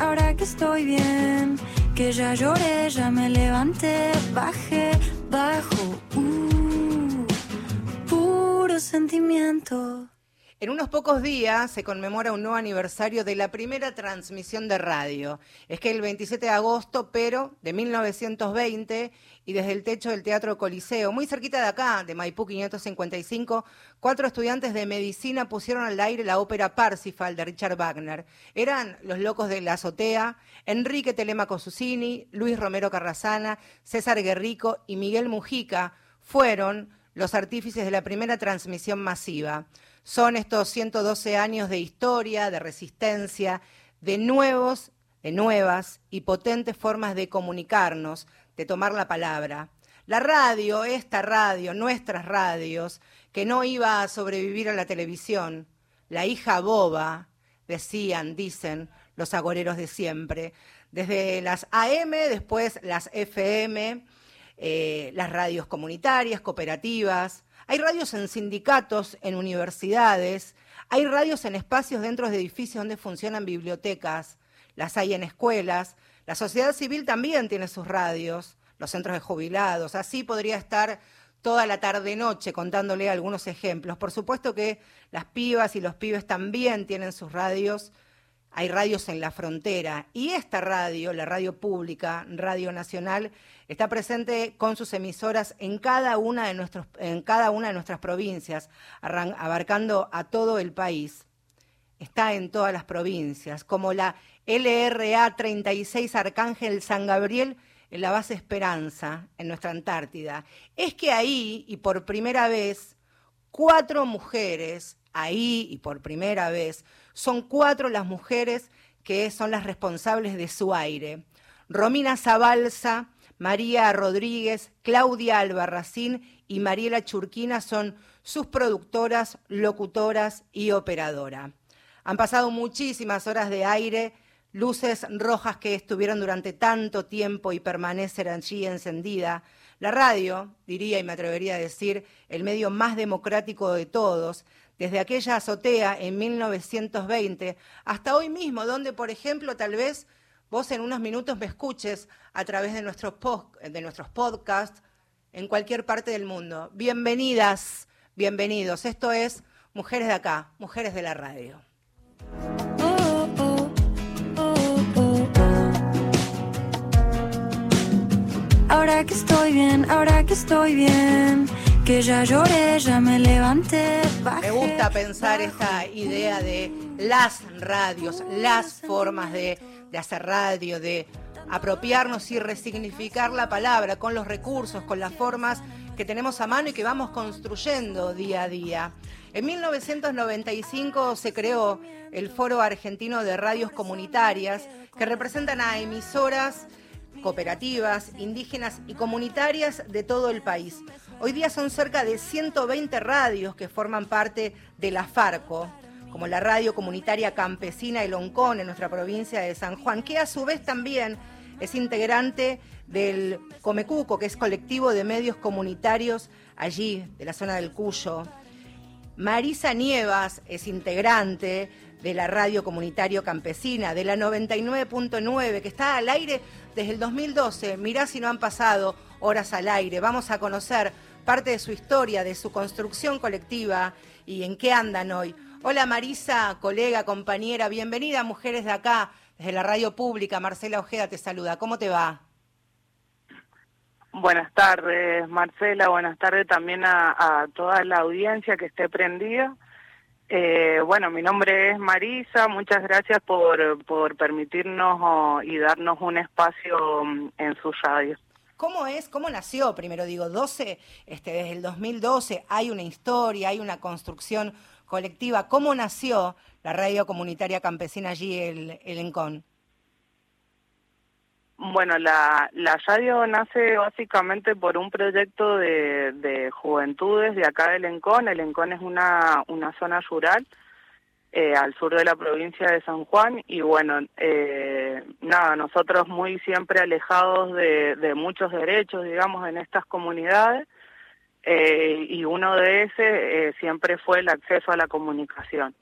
Ahora que estoy bien, que ya lloré, ya me levanté, bajé, bajo, uh, puro sentimiento. En unos pocos días se conmemora un nuevo aniversario de la primera transmisión de radio. Es que el 27 de agosto, pero de 1920, y desde el techo del Teatro Coliseo, muy cerquita de acá, de Maipú 555, cuatro estudiantes de medicina pusieron al aire la ópera Parsifal de Richard Wagner. Eran Los Locos de la Azotea, Enrique Telemaco Susini, Luis Romero Carrasana, César Guerrico y Miguel Mujica fueron los artífices de la primera transmisión masiva. Son estos 112 años de historia, de resistencia, de nuevos, de nuevas y potentes formas de comunicarnos, de tomar la palabra. La radio, esta radio, nuestras radios, que no iba a sobrevivir a la televisión, la hija boba, decían, dicen los agoreros de siempre, desde las AM, después las FM, eh, las radios comunitarias, cooperativas, hay radios en sindicatos, en universidades, hay radios en espacios dentro de edificios donde funcionan bibliotecas, las hay en escuelas, la sociedad civil también tiene sus radios, los centros de jubilados, así podría estar toda la tarde-noche contándole algunos ejemplos. Por supuesto que las pibas y los pibes también tienen sus radios, hay radios en la frontera. Y esta radio, la radio pública, Radio Nacional, está presente con sus emisoras en cada una de, nuestros, en cada una de nuestras provincias, abarcando a todo el país. Está en todas las provincias, como la LRA 36 Arcángel San Gabriel en la base Esperanza, en nuestra Antártida. Es que ahí, y por primera vez, cuatro mujeres, ahí y por primera vez, son cuatro las mujeres que son las responsables de su aire. Romina Zabalza, María Rodríguez, Claudia Albarracín y Mariela Churquina son sus productoras, locutoras y operadora. Han pasado muchísimas horas de aire, luces rojas que estuvieron durante tanto tiempo y permanecen allí encendida. La radio, diría y me atrevería a decir, el medio más democrático de todos, desde aquella azotea en 1920 hasta hoy mismo, donde, por ejemplo, tal vez vos en unos minutos me escuches a través de nuestros, de nuestros podcasts en cualquier parte del mundo. Bienvenidas, bienvenidos. Esto es Mujeres de acá, Mujeres de la Radio. Ahora que estoy bien, ahora que estoy bien, que ya lloré, ya me levanté. me gusta pensar esta idea de las radios, las formas de de hacer radio, de apropiarnos y resignificar la palabra con los recursos, con las formas que tenemos a mano y que vamos construyendo día a día. En 1995 se creó el Foro Argentino de Radios Comunitarias, que representan a emisoras cooperativas, indígenas y comunitarias de todo el país. Hoy día son cerca de 120 radios que forman parte de la FARCO, como la radio comunitaria campesina El Oncón en nuestra provincia de San Juan, que a su vez también es integrante del Comecuco, que es colectivo de medios comunitarios allí, de la zona del Cuyo. Marisa Nievas es integrante de la radio comunitario campesina, de la 99.9, que está al aire desde el 2012. Mirá si no han pasado horas al aire. Vamos a conocer parte de su historia, de su construcción colectiva y en qué andan hoy. Hola Marisa, colega, compañera, bienvenida Mujeres de acá, desde la radio pública. Marcela Ojeda te saluda. ¿Cómo te va? Buenas tardes, Marcela. Buenas tardes también a, toda la audiencia que esté prendida. Eh, bueno, mi nombre es Marisa. Muchas gracias por, por permitirnos oh, y darnos un espacio mm, en su radio. ¿Cómo es? ¿Cómo nació? Primero digo, 12, este, desde el 2012 hay una historia, hay una construcción colectiva. ¿Cómo nació la radio comunitaria campesina allí, el, el Encon? Bueno, la, la radio nace básicamente por un proyecto de, de juventudes de acá del Encón. El Encón es una, una zona rural eh, al sur de la provincia de San Juan y bueno, eh, nada, nosotros muy siempre alejados de, de muchos derechos, digamos, en estas comunidades eh, y uno de ese eh, siempre fue el acceso a la comunicación.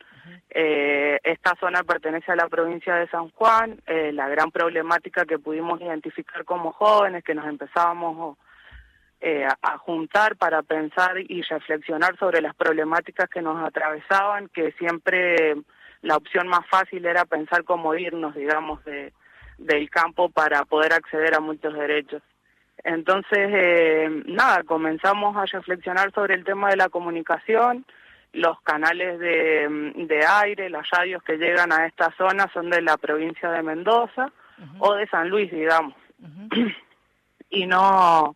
Eh, esta zona pertenece a la provincia de San Juan. Eh, la gran problemática que pudimos identificar como jóvenes, que nos empezábamos eh, a, juntar para pensar y reflexionar sobre las problemáticas que nos atravesaban, que siempre la opción más fácil era pensar cómo irnos, digamos, de, del campo para poder acceder a muchos derechos. Entonces, eh, nada, comenzamos a reflexionar sobre el tema de la comunicación, los canales de, de, aire, las radios que llegan a esta zona son de la provincia de Mendoza o de San Luis, digamos, y no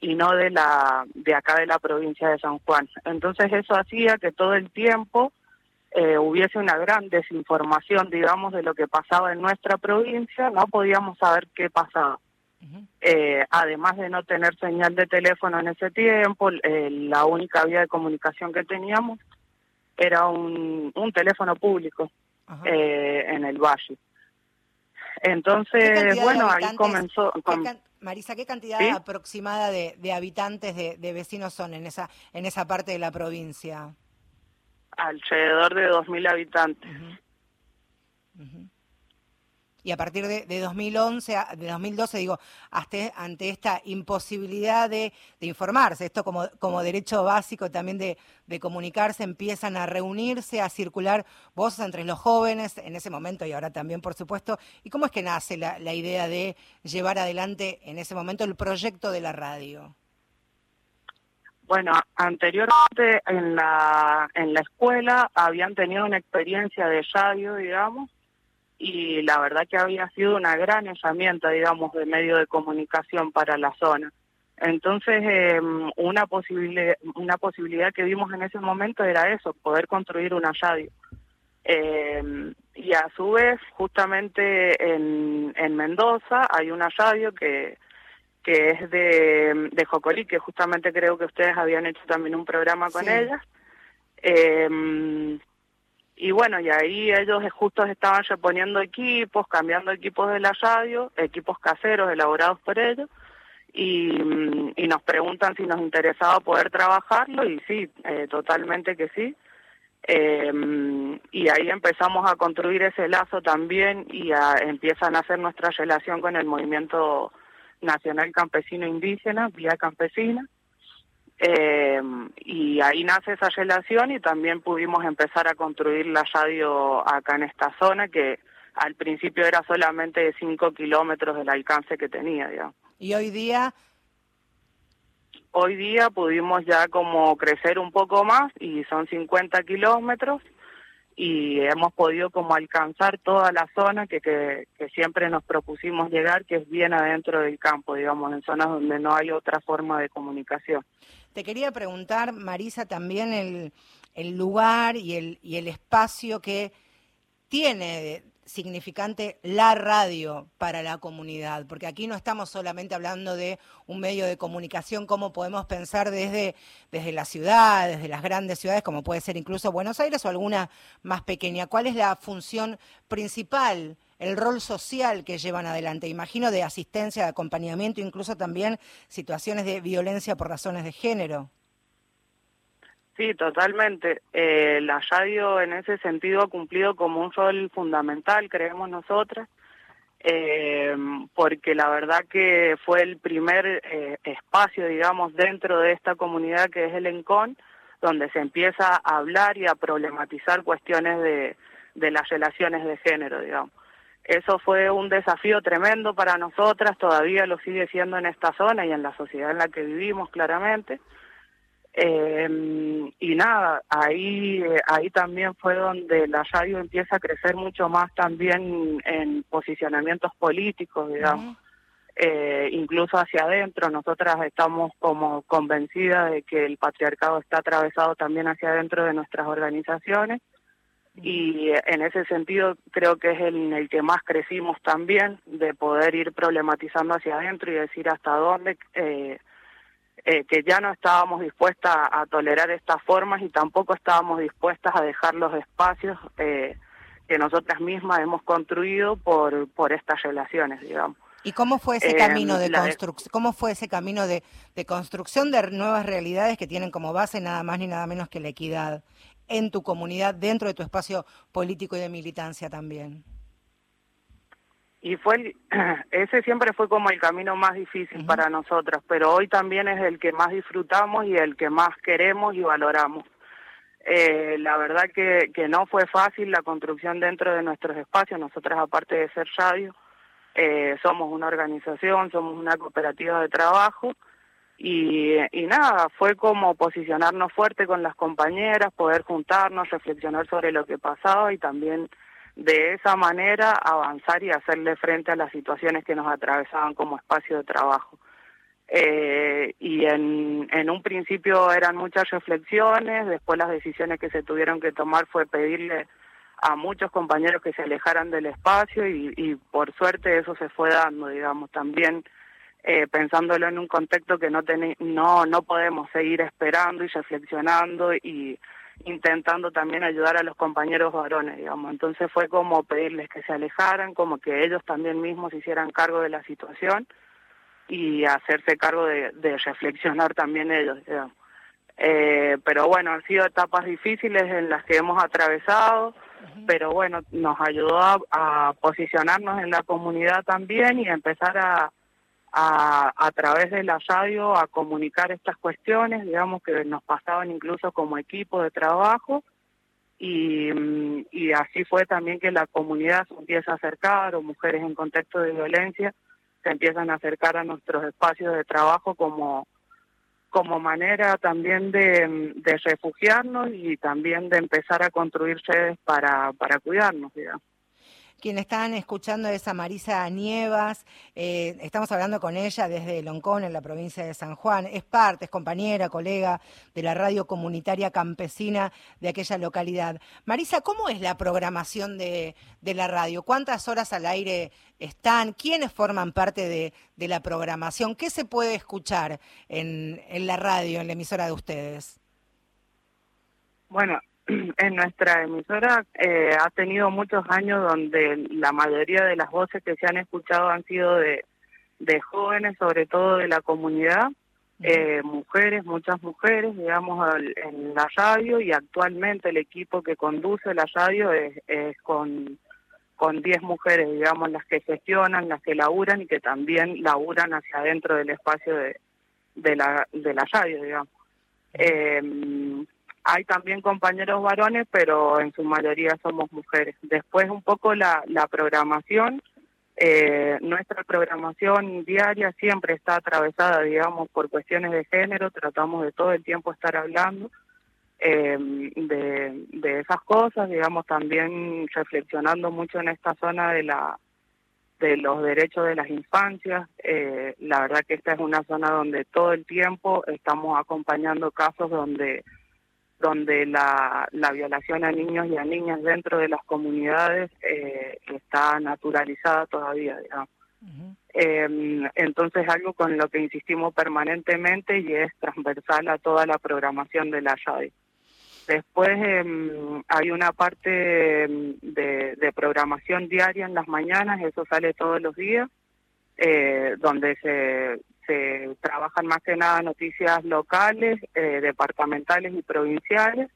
y no de la de acá de la provincia de San Juan. Entonces eso hacía que todo el tiempo eh, hubiese una gran desinformación, digamos, de lo que pasaba en nuestra provincia, no podíamos saber qué pasaba. Eh, además de no tener señal de teléfono en ese tiempo, eh, la única vía de comunicación que teníamos era un, un teléfono público eh, en el valle. Entonces, bueno, ahí comenzó... Con, Marisa, ¿qué cantidad aproximada de, de habitantes, de, de, vecinos son en esa, en esa parte de la provincia? Alrededor de 2.000 habitantes. Uh -huh y a partir de, de 2011, de 2012, digo, hasta, ante esta imposibilidad de, informarse, esto como, derecho básico también de, de, comunicarse, empiezan a reunirse, a circular voces entre los jóvenes en ese momento y ahora también, por supuesto. ¿Y cómo es que nace la, la idea de llevar adelante en ese momento el proyecto de la radio? Bueno, anteriormente en la, en la escuela habían tenido una experiencia de radio, digamos, y la verdad que había sido una gran herramienta, digamos, de medio de comunicación para la zona. Entonces, eh, una, posibilidad, una posibilidad que vimos en ese momento era eso, poder construir una radio. Eh, y a su vez, justamente en, en Mendoza hay una radio que, que es de, de Jocolí, que justamente creo que ustedes habían hecho también un programa con sí. ella. Eh, y bueno, y ahí ellos justo estaban reponiendo equipos, cambiando equipos de la radio, equipos caseros elaborados por ellos, y, y nos preguntan si nos interesaba poder trabajarlo, y sí, eh, totalmente que sí. Eh, y ahí empezamos a construir ese lazo también y a, empiezan a hacer nuestra relación con el movimiento nacional campesino indígena, Vía Campesina, eh, y ahí nace esa relación y también pudimos empezar a construir la radio acá en esta zona que al principio era solamente de 5 kilómetros del alcance que tenía, digamos. ¿Y hoy día? Hoy día pudimos ya como crecer un poco más y son 50 kilómetros y hemos podido como alcanzar toda la zona que, que, siempre nos propusimos llegar, que es bien adentro del campo, digamos, en zonas donde no hay otra forma de comunicación. Te quería preguntar, Marisa, también el, el lugar y el, y el espacio que tiene significante la radio para la comunidad, porque aquí no estamos solamente hablando de un medio de comunicación como podemos pensar desde, desde la ciudad, desde las grandes ciudades, como puede ser incluso Buenos Aires o alguna más pequeña. ¿Cuál es la función principal, el rol social que llevan adelante? Imagino de asistencia, de acompañamiento, incluso también situaciones de violencia por razones de género. Sí, totalmente. Eh, la radio en ese sentido ha cumplido como un rol fundamental, creemos nosotras, eh, porque la verdad que fue el primer eh, espacio, digamos, dentro de esta comunidad que es el ENCON, donde se empieza a hablar y a problematizar cuestiones de, de las relaciones de género, digamos. Eso fue un desafío tremendo para nosotras, todavía lo sigue siendo en esta zona y en la sociedad en la que vivimos claramente. Eh, y nada, ahí, ahí también fue donde la radio empieza a crecer mucho más también en posicionamientos políticos, digamos. Uh -huh. eh, incluso hacia adentro, nosotras estamos como convencidas de que el patriarcado está atravesado también hacia adentro de nuestras organizaciones y en ese sentido creo que es en el que más crecimos también, de poder ir problematizando hacia adentro y decir hasta dónde, eh, eh, que ya no estábamos dispuestas a, tolerar estas formas y tampoco estábamos dispuestas a dejar los espacios eh, que nosotras mismas hemos construido por, por estas relaciones, digamos. ¿Y cómo fue ese camino de construcción? ¿Cómo fue ese camino de, de construcción de nuevas realidades que tienen como base nada más ni nada menos que la equidad en tu comunidad, dentro de tu espacio político y de militancia también? Y fue ese siempre fue como el camino más difícil para nosotros, pero hoy también es el que más disfrutamos y el que más queremos y valoramos. Eh, la verdad que, que no fue fácil la construcción dentro de nuestros espacios. Nosotras, aparte de ser radio, eh, somos una organización, somos una cooperativa de trabajo y, y nada, fue como posicionarnos fuerte con las compañeras, poder juntarnos, reflexionar sobre lo que pasaba y también de esa manera avanzar y hacerle frente a las situaciones que nos atravesaban como espacio de trabajo. Eh, y en, en un principio eran muchas reflexiones, después las decisiones que se tuvieron que tomar fue pedirle a muchos compañeros que se alejaran del espacio y, y por suerte eso se fue dando, digamos, también eh, pensándolo en un contexto que no, no, no podemos seguir esperando y reflexionando y intentando también ayudar a los compañeros varones, digamos. Entonces fue como pedirles que se alejaran, como que ellos también mismos se hicieran cargo de la situación y hacerse cargo de, de reflexionar también ellos, digamos. Eh, pero bueno, han sido etapas difíciles en las que hemos atravesado, pero bueno, nos ayudó a posicionarnos en la comunidad también y a empezar a, a, a través de la radio a comunicar estas cuestiones, digamos que nos pasaban incluso como equipo de trabajo y, mm, y así fue también que la comunidad se empieza a acercar o mujeres en contexto de violencia se empiezan a acercar a nuestros espacios de trabajo como como manera también de, de refugiarnos y también de empezar a construir sedes para, para cuidarnos, digamos. Quien están escuchando es a Marisa Nievas, eh, estamos hablando con ella desde Loncón, en la provincia de San Juan. Es parte, es compañera, colega de la radio comunitaria campesina de aquella localidad. Marisa, ¿cómo es la programación de, la radio? ¿Cuántas horas al aire están? ¿Quiénes forman parte de, la programación? ¿Qué se puede escuchar en, en la radio, en la emisora de ustedes? Bueno, en nuestra emisora eh, ha tenido muchos años donde la mayoría de las voces que se han escuchado han sido de, de jóvenes, sobre todo de la comunidad, eh, mujeres, muchas mujeres, digamos, en la radio y actualmente el equipo que conduce la radio es, es con con 10 mujeres, digamos, las que gestionan, las que laburan y que también laburan hacia adentro del espacio de, de, la, de la radio, digamos. Eh, hay también compañeros varones, pero en su mayoría somos mujeres. Después un poco la, la programación, eh, nuestra programación diaria siempre está atravesada, digamos, por cuestiones de género, tratamos de todo el tiempo estar hablando eh, de, esas cosas, digamos, también reflexionando mucho en esta zona de la de los derechos de las infancias. Eh, la verdad que esta es una zona donde todo el tiempo estamos acompañando casos donde donde la, la violación a niños y a niñas dentro de las comunidades eh, está naturalizada todavía, digamos. eh, entonces algo con lo que insistimos permanentemente y es transversal a toda la programación de la radio. Después eh, hay una parte em, de, de, programación diaria en las mañanas, eso sale todos los días, eh, donde se, se trabajan más que nada noticias locales, eh, departamentales y provinciales.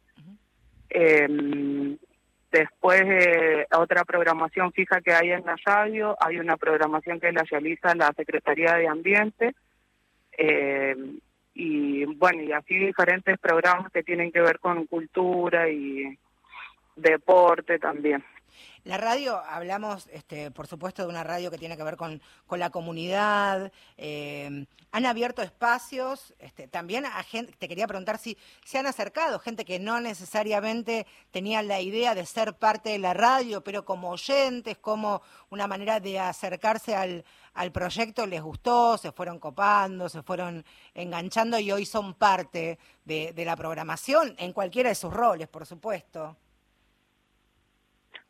Eh, después, eh, otra programación fija que hay en la radio, hay una programación que la realiza la Secretaría de Ambiente. Eh, y bueno, y así diferentes programas que tienen que ver con cultura y deporte también. La radio, hablamos, este, por supuesto, de una radio que tiene que ver con, con la comunidad. Eh, han abierto espacios, este, también a gente, te quería preguntar si se han acercado gente que no necesariamente tenía la idea de ser parte de la radio, pero como oyentes, como una manera de acercarse al, al proyecto les gustó, se fueron copando, se fueron enganchando y hoy son parte de, de la programación en cualquiera de sus roles, por supuesto.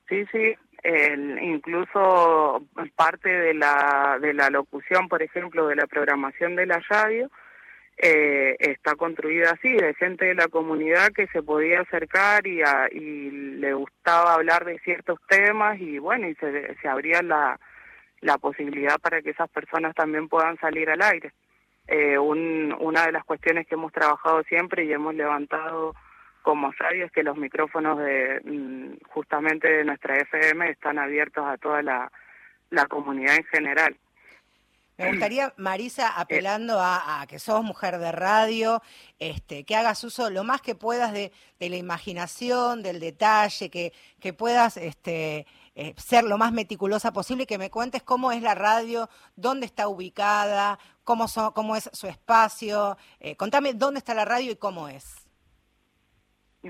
Sí, sí, el, incluso parte de la, de la locución, por ejemplo, de la programación de la radio, eh, está construida así, de gente de la comunidad que se podía acercar y, y le gustaba hablar de ciertos temas y bueno, y se, se abría la, la posibilidad para que esas personas también puedan salir al aire. Eh, un, una de las cuestiones que hemos trabajado siempre y hemos levantado como radio es que los micrófonos de mm, justamente de nuestra FM están abiertos a toda la, la comunidad en general. Me gustaría, Marisa, apelando a, que sos mujer de radio, este, que hagas uso lo más que puedas de, de la imaginación, del detalle, que, que puedas este, eh, ser lo más meticulosa posible y que me cuentes cómo es la radio, dónde está ubicada, cómo, cómo es su espacio. Eh, contame dónde está la radio y cómo es.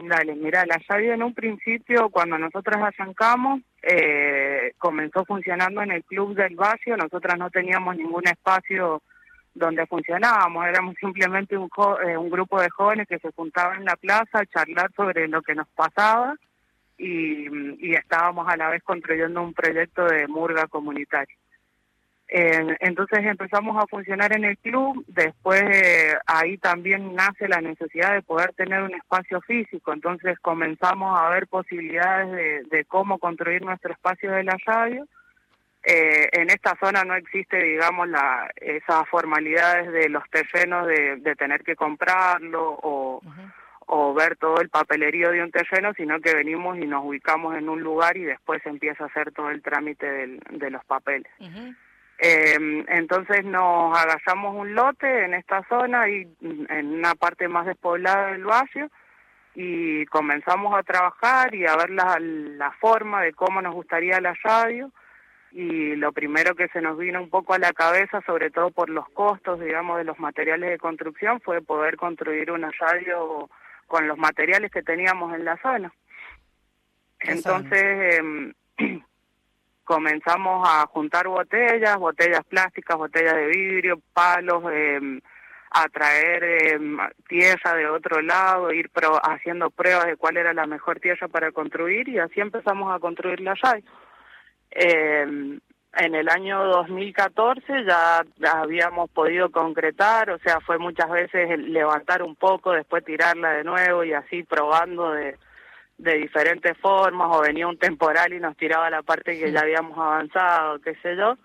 Dale, mira, la radio en un principio, cuando nosotras arrancamos, eh, comenzó funcionando en el Club del Vacío, nosotras no teníamos ningún espacio donde funcionábamos, éramos simplemente un, eh, un grupo de jóvenes que se juntaban en la plaza a charlar sobre lo que nos pasaba y, y estábamos a la vez construyendo un proyecto de murga comunitaria entonces empezamos a funcionar en el club, después eh, ahí también nace la necesidad de poder tener un espacio físico, entonces comenzamos a ver posibilidades de, cómo construir nuestro espacio de la radio. Eh, en esta zona no existe, digamos, la, esas formalidades de los terrenos de, de tener que comprarlo o, o ver todo el papelerío de un terreno, sino que venimos y nos ubicamos en un lugar y después empieza a hacer todo el trámite del, de los papeles. Eh, entonces nos agallamos un lote en esta zona y en una parte más despoblada del barrio y comenzamos a trabajar y a ver la, la forma de cómo nos gustaría la radio y lo primero que se nos vino un poco a la cabeza, sobre todo por los costos, digamos, de los materiales de construcción, fue poder construir una radio con los materiales que teníamos en la zona. Entonces, eh, comenzamos a juntar botellas, botellas plásticas, botellas de vidrio, palos, eh, a traer eh, tierra de otro lado, ir haciendo pruebas de cuál era la mejor tierra para construir y así empezamos a construir la llave. Eh, en el año 2014 ya habíamos podido concretar, o sea, fue muchas veces levantar un poco, después tirarla de nuevo y así probando de, de diferentes formas o venía un temporal y nos tiraba la parte que ya habíamos avanzado, qué sé yo,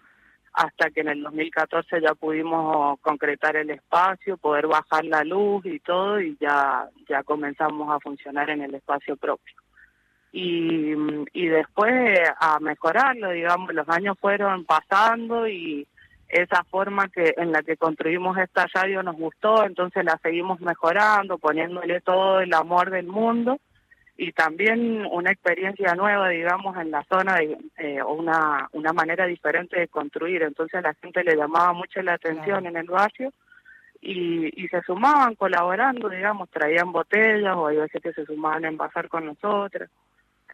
hasta que en el 2014 ya pudimos concretar el espacio, poder bajar la luz y todo y ya ya comenzamos a funcionar en el espacio propio. Y, y después a mejorarlo, digamos, los años fueron pasando y esa forma que en la que construimos esta radio nos gustó, entonces la seguimos mejorando, poniéndole todo el amor del mundo y también una experiencia nueva, digamos, en la zona, de, eh, una, una manera diferente de construir. Entonces a la gente le llamaba mucho la atención en el barrio y, y se sumaban colaborando, digamos, traían botellas o hay veces que se sumaban a envasar con nosotros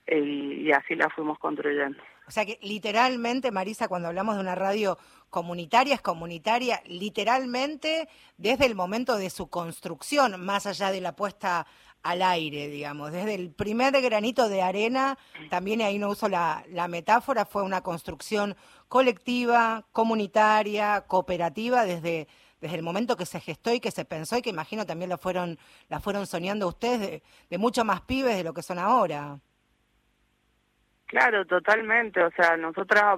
y, y así la fuimos construyendo. O sea que literalmente, Marisa, cuando hablamos de una radio comunitaria, es comunitaria literalmente desde el momento de su construcción, más allá de la puesta al aire, digamos. Desde el primer granito de arena, también ahí no uso la, la metáfora, fue una construcción colectiva, comunitaria, cooperativa, desde, desde el momento que se gestó y que se pensó y que imagino también lo fueron, la fueron soñando ustedes de, mucho más pibes de lo que son ahora. Claro, totalmente. O sea, nosotras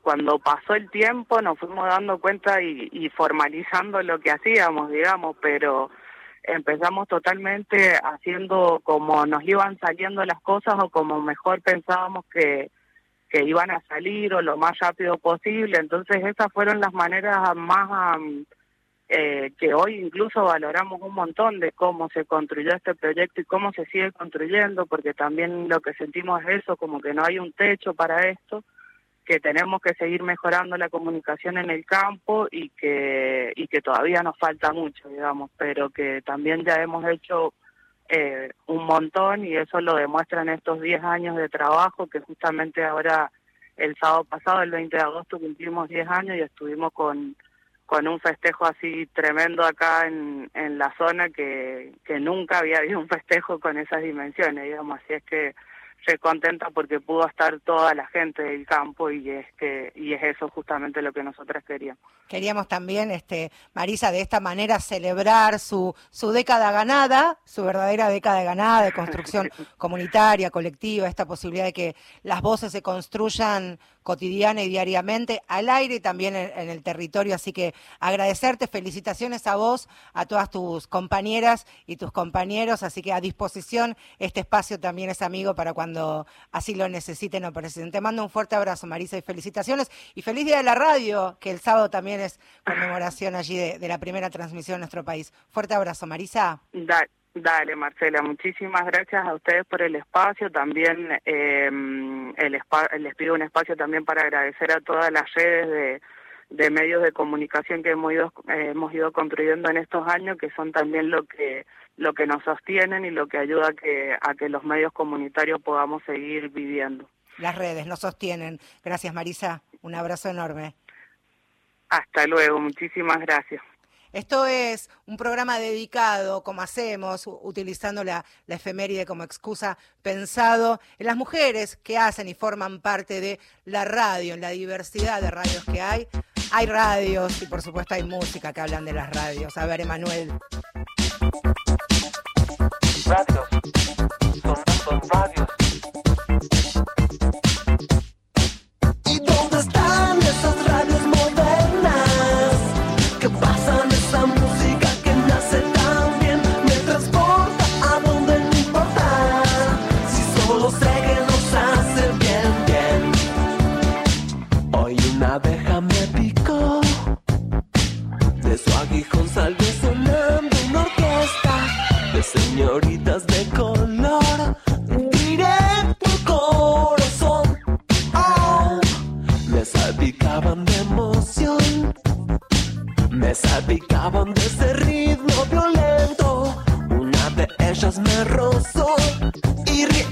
cuando pasó el tiempo nos fuimos dando cuenta y, y formalizando lo que hacíamos, digamos, pero empezamos totalmente haciendo como nos iban saliendo las cosas o como mejor pensábamos que, que iban a salir o lo más rápido posible. Entonces esas fueron las maneras más eh, que hoy incluso valoramos un montón de cómo se construyó este proyecto y cómo se sigue construyendo, porque también lo que sentimos es eso, como que no hay un techo para esto que tenemos que seguir mejorando la comunicación en el campo y que y que todavía nos falta mucho digamos pero que también ya hemos hecho eh, un montón y eso lo demuestran estos 10 años de trabajo que justamente ahora el sábado pasado el 20 de agosto cumplimos 10 años y estuvimos con con un festejo así tremendo acá en, en la zona que, que nunca había habido un festejo con esas dimensiones digamos. Así es que re contenta porque pudo estar toda la gente del campo y es que y es eso justamente lo que nosotras queríamos. Queríamos también, este, Marisa, de esta manera celebrar su, su década ganada, su verdadera década ganada de construcción comunitaria, colectiva, esta posibilidad de que las voces se construyan cotidiana y diariamente al aire y también en, el territorio. Así que agradecerte, felicitaciones a vos, a todas tus compañeras y tus compañeros. Así que a disposición este espacio también es amigo para cuando así lo necesiten o presenten. Te mando un fuerte abrazo, Marisa, y felicitaciones. Y feliz día de la radio, que el sábado también es conmemoración allí de, la primera transmisión en nuestro país. Fuerte abrazo, Marisa. Marcela, muchísimas gracias a ustedes por el espacio. También eh, les pido un espacio también para agradecer a todas las redes de, medios de comunicación que hemos ido, hemos ido construyendo en estos años, que son también lo que lo que nos sostienen y lo que ayuda a que, a que los medios comunitarios podamos seguir viviendo. Las redes nos sostienen. Gracias, Marisa. Un abrazo enorme. Hasta luego. Muchísimas gracias. Esto es un programa dedicado, como hacemos, utilizando la, efeméride como excusa, pensado en las mujeres que hacen y forman parte de la radio, en la diversidad de radios que hay. Hay radios y por supuesto hay música que hablan de las radios. A ver, Emanuel. Radios. Salpicaban de ese ritmo violento. Una de ellas me rozó y riendo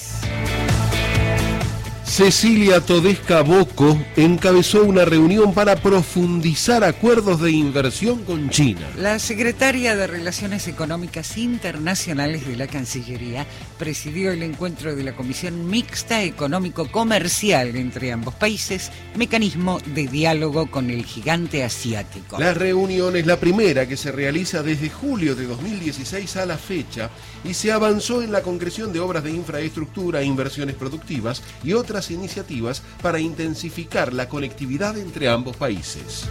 Cecilia Todesca Boco encabezó una reunión para profundizar acuerdos de inversión con China. La secretaria de Relaciones Económicas Internacionales de la Cancillería presidió el encuentro de la Comisión Mixta Económico-Comercial entre ambos países, mecanismo de diálogo con el gigante asiático. La reunión es la primera que se realiza desde julio de 2016 a la fecha y se avanzó en la concreción de obras de infraestructura, inversiones productivas y otras iniciativas para intensificar la conectividad entre ambos países.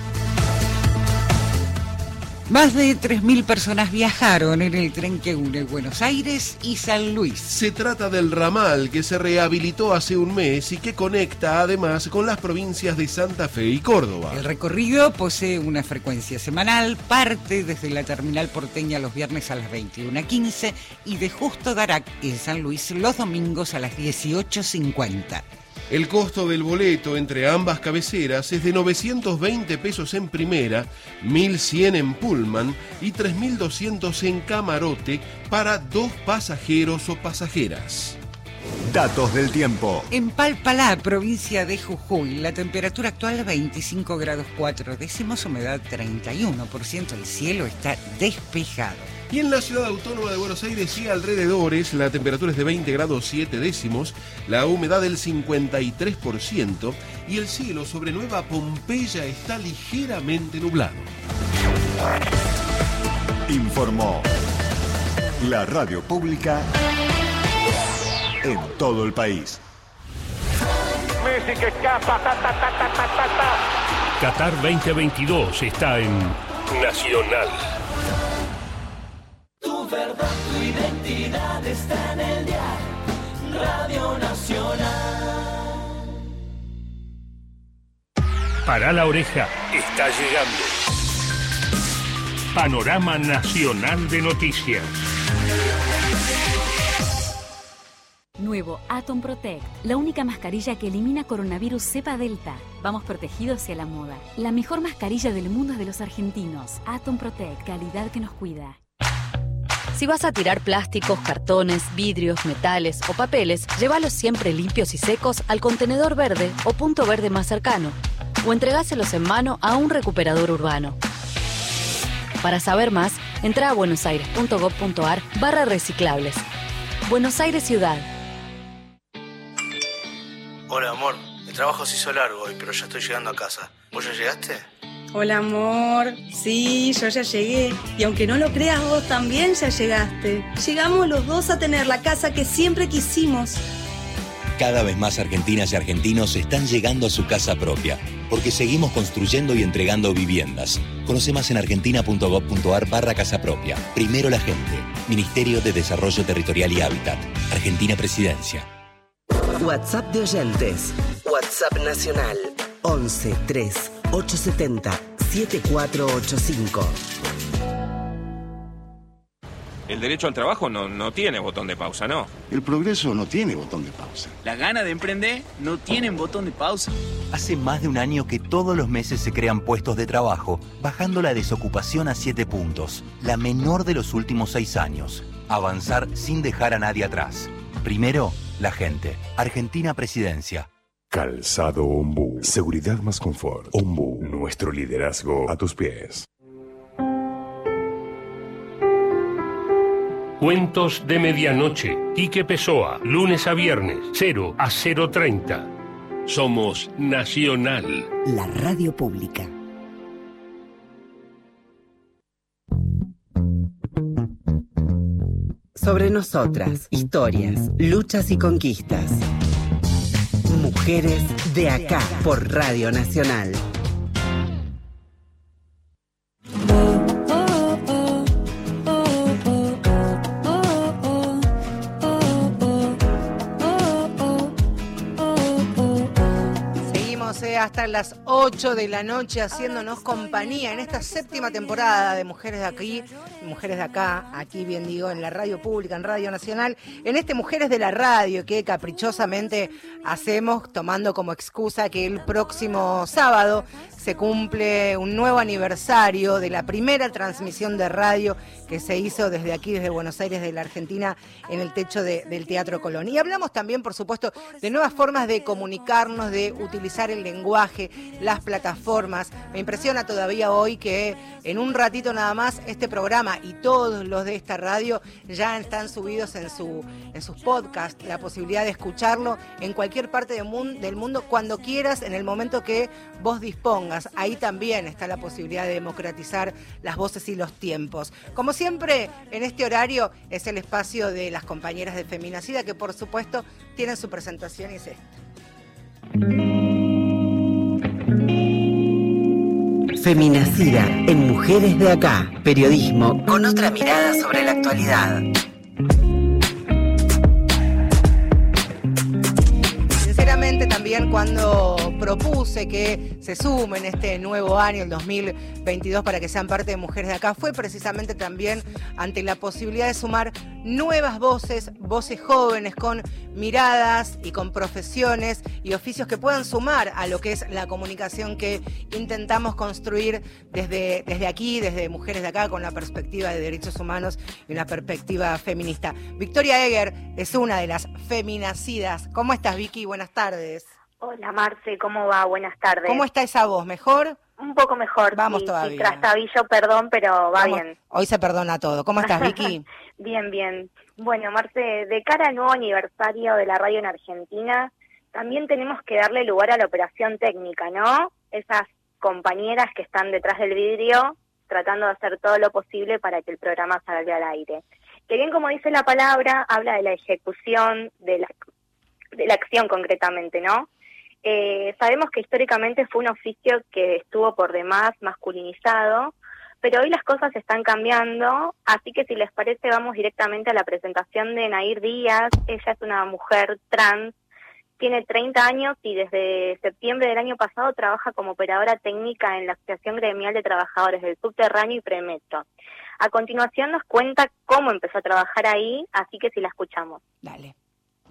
Más de 3.000 personas viajaron en el tren que une Buenos Aires y San Luis. Se trata del ramal que se rehabilitó hace un mes y que conecta además con las provincias de Santa Fe y Córdoba. El recorrido posee una frecuencia semanal, parte desde la terminal porteña los viernes a las 21.15 y de Justo Darac en San Luis los domingos a las 18.50. El costo del boleto entre ambas cabeceras es de 920 pesos en primera, 1100 en Pullman y 3200 en camarote para dos pasajeros o pasajeras. Datos del tiempo. En Palpalá, provincia de Jujuy, la temperatura actual 25 grados 4 décimos, humedad 31%, el cielo está despejado. Y en la ciudad autónoma de Buenos Aires y alrededores, la temperatura es de 20 grados 7 décimos, la humedad del 53% y el cielo sobre Nueva Pompeya está ligeramente nublado. Informó la radio pública en todo el país. Messi que escapa, ta, ta, ta, ta, ta, ta, ta. Qatar 2022 está en Nacional. Tu verdad, tu identidad está en el dial. Radio Nacional. Para la oreja está llegando. Panorama Nacional de Noticias. Nuevo Atom Protect, la única mascarilla que elimina coronavirus cepa delta. Vamos protegidos hacia la moda. La mejor mascarilla del mundo es de los argentinos. Atom Protect, calidad que nos cuida. Si vas a tirar plásticos, cartones, vidrios, metales o papeles, llévalos siempre limpios y secos al contenedor verde o punto verde más cercano. O entregáselos en mano a un recuperador urbano. Para saber más, entra a buenosaires.gov.ar barra reciclables. Buenos Aires Ciudad. Hola, amor. El trabajo se hizo largo hoy, pero ya estoy llegando a casa. ¿Vos ya llegaste? Hola amor, sí, yo ya llegué. Y aunque no lo creas, vos también ya llegaste. Llegamos los dos a tener la casa que siempre quisimos. Cada vez más argentinas y argentinos están llegando a su casa propia, porque seguimos construyendo y entregando viviendas. Conoce más en argentina.gov.ar barra casa propia. Primero la gente. Ministerio de Desarrollo Territorial y Hábitat. Argentina Presidencia. WhatsApp de oyentes. WhatsApp nacional. 11 3 870 7485. El derecho al trabajo no, no tiene botón de pausa, ¿no? El progreso no tiene botón de pausa. La gana de emprender no tienen botón de pausa. Hace más de un año que todos los meses se crean puestos de trabajo, bajando la desocupación a 7 puntos, la menor de los últimos 6 años. Avanzar sin dejar a nadie atrás. Primero, la gente. Argentina Presidencia. Calzado Ombu. Seguridad más confort. Ombu. Nuestro liderazgo a tus pies. Cuentos de Medianoche. Quique Pessoa. Lunes a viernes. 0 a 030. Somos Nacional. La radio pública. Sobre nosotras, historias, luchas y conquistas. Mujeres de acá por Radio Nacional. Hasta las 8 de la noche haciéndonos compañía en esta séptima temporada de Mujeres de aquí mujeres de acá, aquí bien digo, en la radio pública, en Radio Nacional, en este Mujeres de la Radio que caprichosamente hacemos tomando como excusa que el próximo sábado se cumple un nuevo aniversario de la primera transmisión de radio que se hizo desde aquí, desde Buenos Aires, de la Argentina, en el techo del Teatro Colón. Y hablamos también, por supuesto, de nuevas formas de comunicarnos, de utilizar el lenguaje, las plataformas. Me impresiona todavía hoy que en un ratito nada más este programa y todos los de esta radio ya están subidos en, su, en sus podcasts, la posibilidad de escucharlo en cualquier parte del mundo cuando quieras, en el momento que vos dispongas. Ahí también está la posibilidad de democratizar las voces y los tiempos. Como siempre, en este horario es el espacio de las compañeras de Feminacida que por supuesto tienen su presentación y es esta. Feminacida en Mujeres de Acá. Periodismo con otra mirada sobre la actualidad. Sinceramente también cuando propuse que se sumen este nuevo año, el 2022, para que sean parte de Mujeres de Acá, fue precisamente también ante la posibilidad de sumar nuevas voces, voces jóvenes con miradas y con profesiones y oficios que puedan sumar a lo que es la comunicación que intentamos construir desde, desde aquí, desde Mujeres de Acá, con la perspectiva de derechos humanos y una perspectiva feminista. Victoria Eger es una de las feminacidas. ¿Cómo estás, Vicky? Buenas tardes. Hola Marce, ¿cómo va? Buenas tardes. ¿Cómo está esa voz? ¿Mejor? Un poco mejor. Vamos sí, todavía. Sí, trastabillo, perdón, pero va bien. Hoy se perdona todo. ¿Cómo estás, Vicky? bien, bien. Bueno, Marce, de cara al nuevo aniversario de la radio en Argentina, también tenemos que darle lugar a la operación técnica, ¿no? Esas compañeras que están detrás del vidrio tratando de hacer todo lo posible para que el programa salga al aire. Que bien como dice la palabra, habla de la ejecución, de la, la acción concretamente, ¿no? Eh, sabemos que históricamente fue un oficio que estuvo por demás masculinizado, pero hoy las cosas están cambiando, así que si les parece vamos directamente a la presentación de Nair Díaz. Ella es una mujer trans, tiene 30 años y desde septiembre del año pasado trabaja como operadora técnica en la Asociación Gremial de Trabajadores del Subterráneo y Premetro. A continuación nos cuenta cómo empezó a trabajar ahí, así que si la escuchamos. Dale.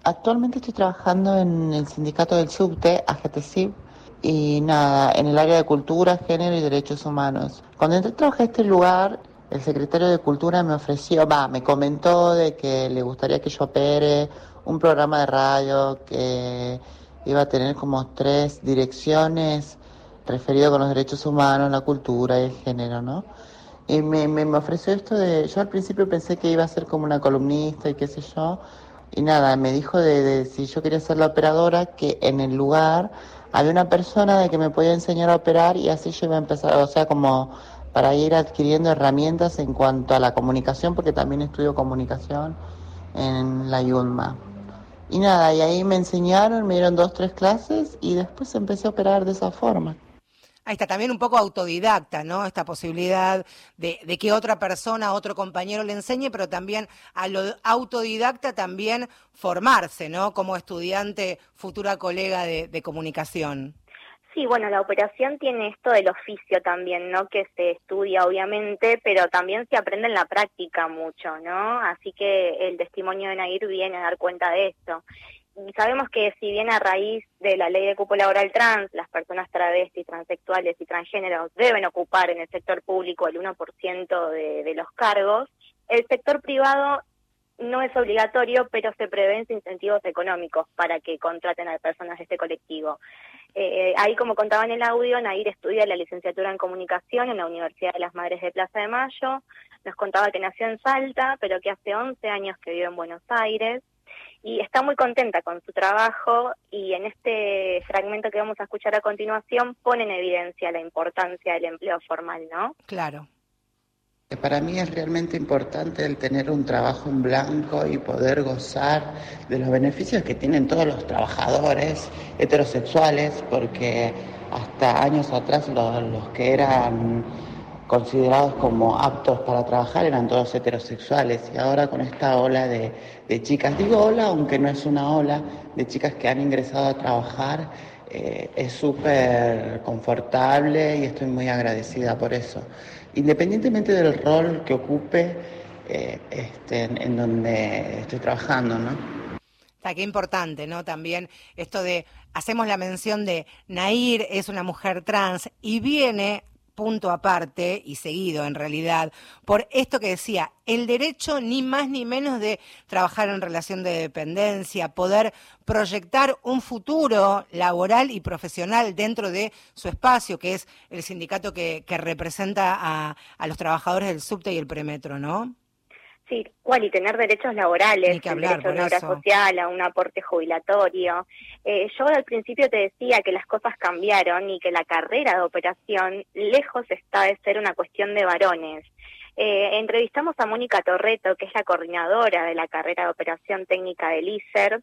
Actualmente estoy trabajando en el sindicato del subte, AGTCIB, y nada, en el área de cultura, género y derechos humanos. Cuando entré a trabajar a este lugar, el secretario de Cultura me ofreció, va, me comentó de que le gustaría que yo opere un programa de radio que iba a tener como tres direcciones referido con los derechos humanos, la cultura y el género, ¿no? Y me, me ofreció esto de, yo al principio pensé que iba a ser como una columnista y qué sé yo, y nada, me dijo de, de, si yo quería ser la operadora, que en el lugar había una persona de que me podía enseñar a operar y así yo iba a empezar, o sea, como para ir adquiriendo herramientas en cuanto a la comunicación, porque también estudio comunicación en la YUNMA. Y nada, y ahí me enseñaron, me dieron dos, tres clases y después empecé a operar de esa forma. Ahí está también un poco autodidacta, ¿no? Esta posibilidad de, de, que otra persona, otro compañero le enseñe, pero también a lo autodidacta también formarse, ¿no? Como estudiante, futura colega de, de comunicación. Sí, bueno, la operación tiene esto del oficio también, ¿no? Que se estudia obviamente, pero también se aprende en la práctica mucho, ¿no? Así que el testimonio de Nair viene a dar cuenta de esto sabemos que si bien a raíz de la ley de cupo laboral trans, las personas travestis, transexuales y transgéneros deben ocupar en el sector público el 1% de, de los cargos, el sector privado no es obligatorio, pero se prevén incentivos económicos para que contraten a personas de este colectivo. Eh, ahí, como contaba en el audio, Nair estudia la licenciatura en comunicación en la Universidad de las Madres de Plaza de Mayo. Nos contaba que nació en Salta, pero que hace 11 años que vive en Buenos Aires y está muy contenta con su trabajo y en este fragmento que vamos a escuchar a continuación pone en evidencia la importancia del empleo formal, ¿no? Claro. Para mí es realmente importante el tener un trabajo en blanco y poder gozar de los beneficios que tienen todos los trabajadores heterosexuales, porque hasta años atrás los, los que eran considerados como aptos para trabajar eran todos heterosexuales y ahora con esta ola de, de chicas, digo ola aunque no es una ola, de chicas que han ingresado a trabajar, eh, es súper confortable y estoy muy agradecida por eso. independientemente del rol que ocupe eh, este, en, en donde estoy trabajando, ¿no? Está, qué importante, ¿no? También esto de, hacemos la mención de Nair es una mujer trans y viene punto aparte y seguido en realidad por esto que decía, el derecho ni más ni menos de trabajar en relación de dependencia, poder proyectar un futuro laboral y profesional dentro de su espacio, que es el sindicato que, que representa a, a los trabajadores del subte y el premetro, ¿no? Sí, cual y tener derechos laborales, que el hablar, derecho a una obra social, a un aporte jubilatorio. Eh, yo al principio te decía que las cosas cambiaron y que la carrera de operación lejos está de ser una cuestión de varones. Eh, entrevistamos a Mónica Torreto, que es la coordinadora de la carrera de operación técnica del ISER.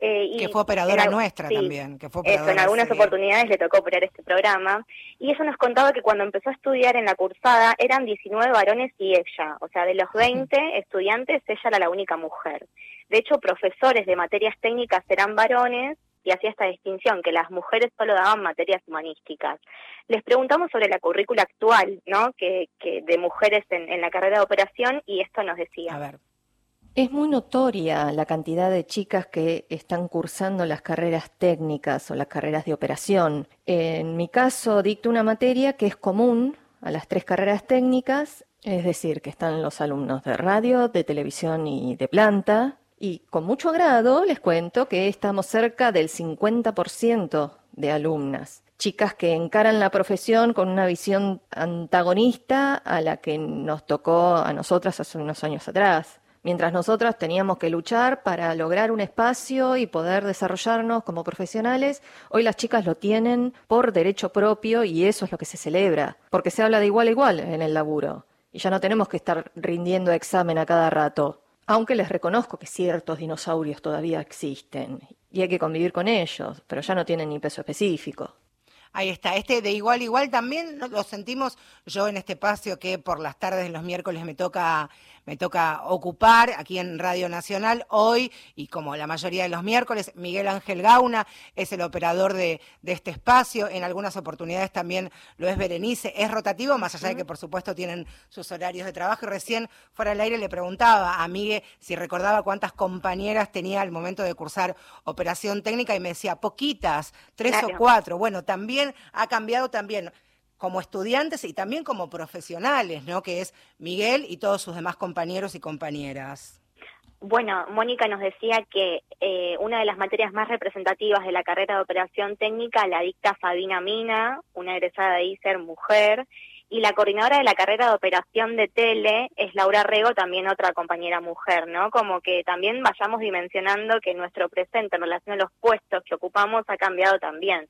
Eh, y Que fue operadora en nuestra sí, también, que fue eso, en operadora algunas oportunidades le tocó operar este programa. Y ella nos contaba que cuando empezó a estudiar en la cursada eran 19 varones y ella. O sea, de los 20 estudiantes, ella era la única mujer. De hecho, profesores de materias técnicas eran varones y hacía esta distinción, que las mujeres solo daban materias humanísticas. Les preguntamos sobre la currícula actual, ¿no? Que, que de mujeres en, en la carrera de operación y esto nos decía. A ver. Es muy notoria la cantidad de chicas que están cursando las carreras técnicas o las carreras de operación. En mi caso, dicto una materia que es común a las tres carreras técnicas, es decir, que están los alumnos de radio, de televisión y de planta. Y con mucho agrado les cuento que estamos cerca del 50% de alumnas. Chicas que encaran la profesión con una visión antagonista a la que nos tocó a nosotras hace unos años atrás. Mientras nosotras teníamos que luchar para lograr un espacio y poder desarrollarnos como profesionales, hoy las chicas lo tienen por derecho propio y eso es lo que se celebra, porque se habla de igual a igual en el laburo y ya no tenemos que estar rindiendo examen a cada rato. Aunque les reconozco que ciertos dinosaurios todavía existen y hay que convivir con ellos, pero ya no tienen ni peso específico. Ahí está, este de igual igual también lo sentimos yo en este espacio que por las tardes de los miércoles me toca me toca ocupar aquí en Radio Nacional hoy y como la mayoría de los miércoles Miguel Ángel Gauna es el operador de, de este espacio, en algunas oportunidades también lo es Berenice, es rotativo más allá de que por supuesto tienen sus horarios de trabajo y recién fuera del aire le preguntaba a Miguel si recordaba cuántas compañeras tenía al momento de cursar operación técnica y me decía poquitas, tres Claro. o cuatro. Bueno, también ha cambiado también como estudiantes y también como profesionales, ¿no? Que es Miguel y todos sus demás compañeros y compañeras. Bueno, Mónica nos decía que eh, una de las materias más representativas de la carrera de operación técnica la dicta Fabina Mina, una egresada de ISER mujer, y la coordinadora de la carrera de operación de tele es Laura Rego, también otra compañera mujer, ¿no? Como que también vayamos dimensionando que nuestro presente en relación a los puestos que ocupamos ha cambiado también.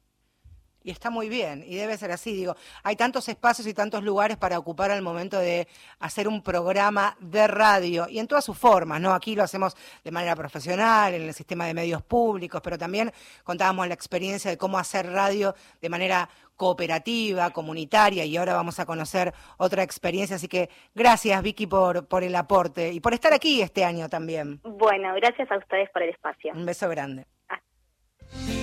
Y está muy bien, y debe ser así, digo, hay tantos espacios y tantos lugares para ocupar al momento de hacer un programa de radio, y en todas sus formas, ¿no? Aquí lo hacemos de manera profesional, en el sistema de medios públicos, pero también contábamos la experiencia de cómo hacer radio de manera cooperativa, comunitaria, y ahora vamos a conocer otra experiencia, así que gracias Vicky por, por el aporte y por estar aquí este año también. Bueno, gracias a ustedes por el espacio. Un beso grande. Ya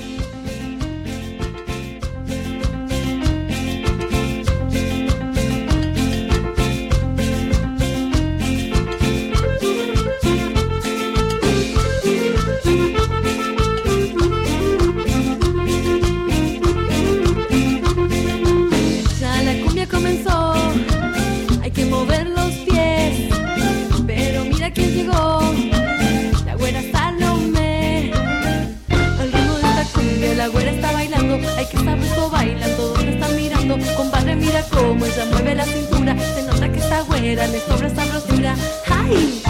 Cómo ella mueve la cintura, se nota que esta güera le sobra sabrosura. ¡Ay!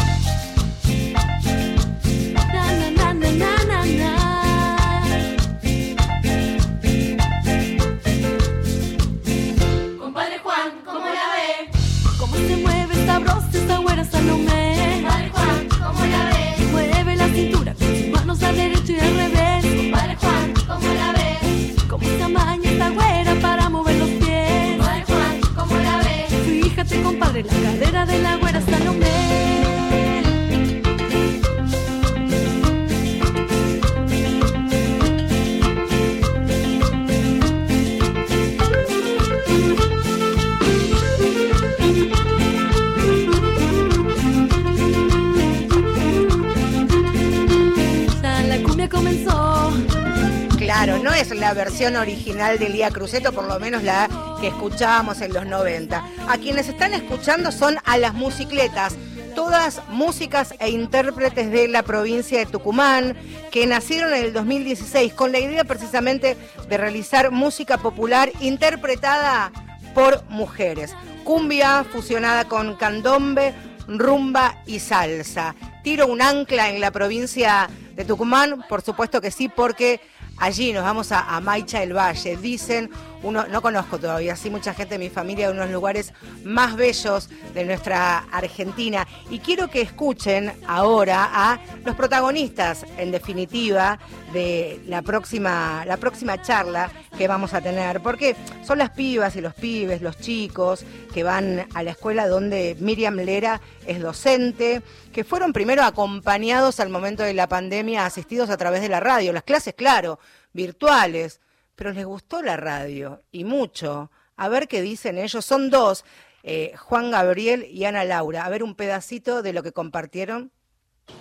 La versión original de Lía Cruceto, por lo menos la que escuchábamos en los 90. A quienes están escuchando son a las musicletas, todas músicas e intérpretes de la provincia de Tucumán, que nacieron en el 2016 con la idea precisamente de realizar música popular interpretada por mujeres. Cumbia fusionada con candombe, rumba y salsa. Tiro un ancla en la provincia de Tucumán, por supuesto que sí, porque allí nos vamos a, a Maicha del Valle. Dicen, uno, no conozco todavía, sí mucha gente de mi familia, de unos lugares más bellos de nuestra Argentina. Y quiero que escuchen ahora a los protagonistas, en definitiva, de la próxima, la próxima charla que vamos a tener, porque son las pibas y los pibes, los chicos que van a la escuela donde Miriam Lera es docente, que fueron primero acompañados al momento de la pandemia, asistidos a través de la radio, las clases, claro, virtuales, pero les gustó la radio y mucho. A ver qué dicen ellos. Son dos, eh, Juan Gabriel y Ana Laura. A ver un pedacito de lo que compartieron.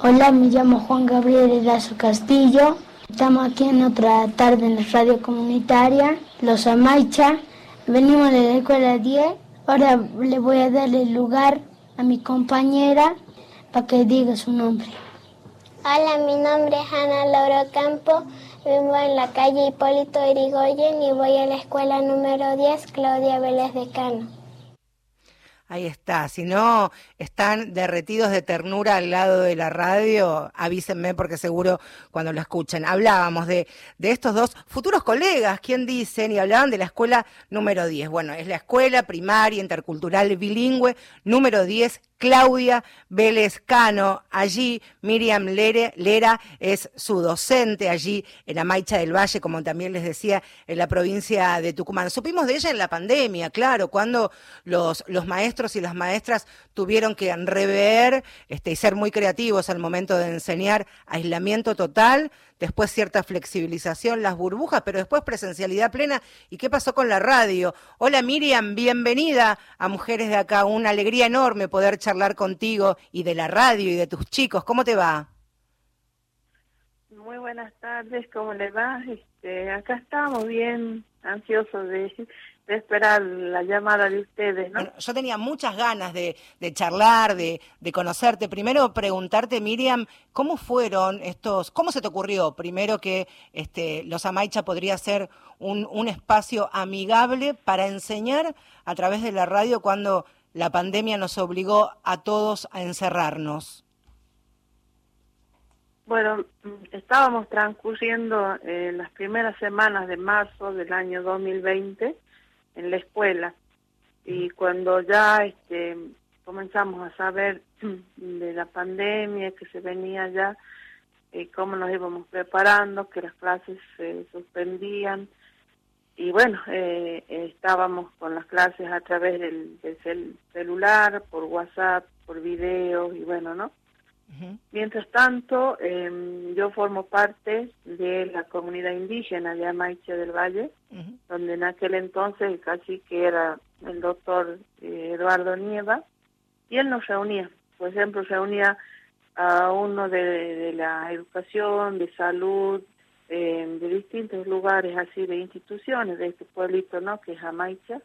Hola, me llamo Juan Gabriel Erazo Castillo. Estamos aquí en otra tarde en la radio comunitaria, Los Amaicha. Venimos de la escuela 10. Ahora le voy a dar el lugar a mi compañera para que diga su nombre. Hola, mi nombre es Ana Laura Campo. Vivo en la calle Hipólito Irigoyen y voy a la escuela número 10, Claudia Vélez de Cano. Ahí está. Si no están derretidos de ternura al lado de la radio, avísenme porque seguro cuando lo escuchen. Hablábamos de, de estos dos futuros colegas, ¿quién dicen? Y hablaban de la escuela número 10. Bueno, es la escuela primaria intercultural bilingüe número 10 Claudia Vélez Cano, allí Miriam Lera es su docente allí en Amaicha del Valle, como también les decía, en la provincia de Tucumán. Supimos de ella en la pandemia, claro, cuando los, los maestros y las maestras tuvieron que rever este, y ser muy creativos al momento de enseñar aislamiento total, después cierta flexibilización, las burbujas, pero después presencialidad plena. ¿Y qué pasó con la radio? Hola Miriam, bienvenida a Mujeres de Acá. Una alegría enorme poder charlar contigo y de la radio y de tus chicos. ¿Cómo te va? Muy buenas tardes, ¿cómo le va? Este, acá estamos bien ansiosos de, esperar la llamada de ustedes, ¿no? Bueno, yo tenía muchas ganas de, de charlar, de, de conocerte. Primero preguntarte, Miriam, ¿cómo fueron estos, cómo se te ocurrió primero que este, los Amaicha podría ser un, un espacio amigable para enseñar a través de la radio cuando la pandemia nos obligó a todos a encerrarnos? Bueno, estábamos transcurriendo eh, las primeras semanas de marzo del año 2020 en la escuela. Y cuando ya este, comenzamos a saber de la pandemia que se venía ya, eh, cómo nos íbamos preparando, que las clases se suspendían. Y bueno, eh, estábamos con las clases a través del, del cel- celular, por WhatsApp, por video y bueno, ¿no? Mientras tanto, eh, yo formo parte de la comunidad indígena de Amaiche del Valle, donde en aquel entonces el cacique era el doctor eh, Eduardo Nieva, y él nos reunía, por ejemplo, reunía a uno de, de la educación, de salud, eh, de distintos lugares así, de instituciones de este pueblito, ¿no?, que es Amaicha,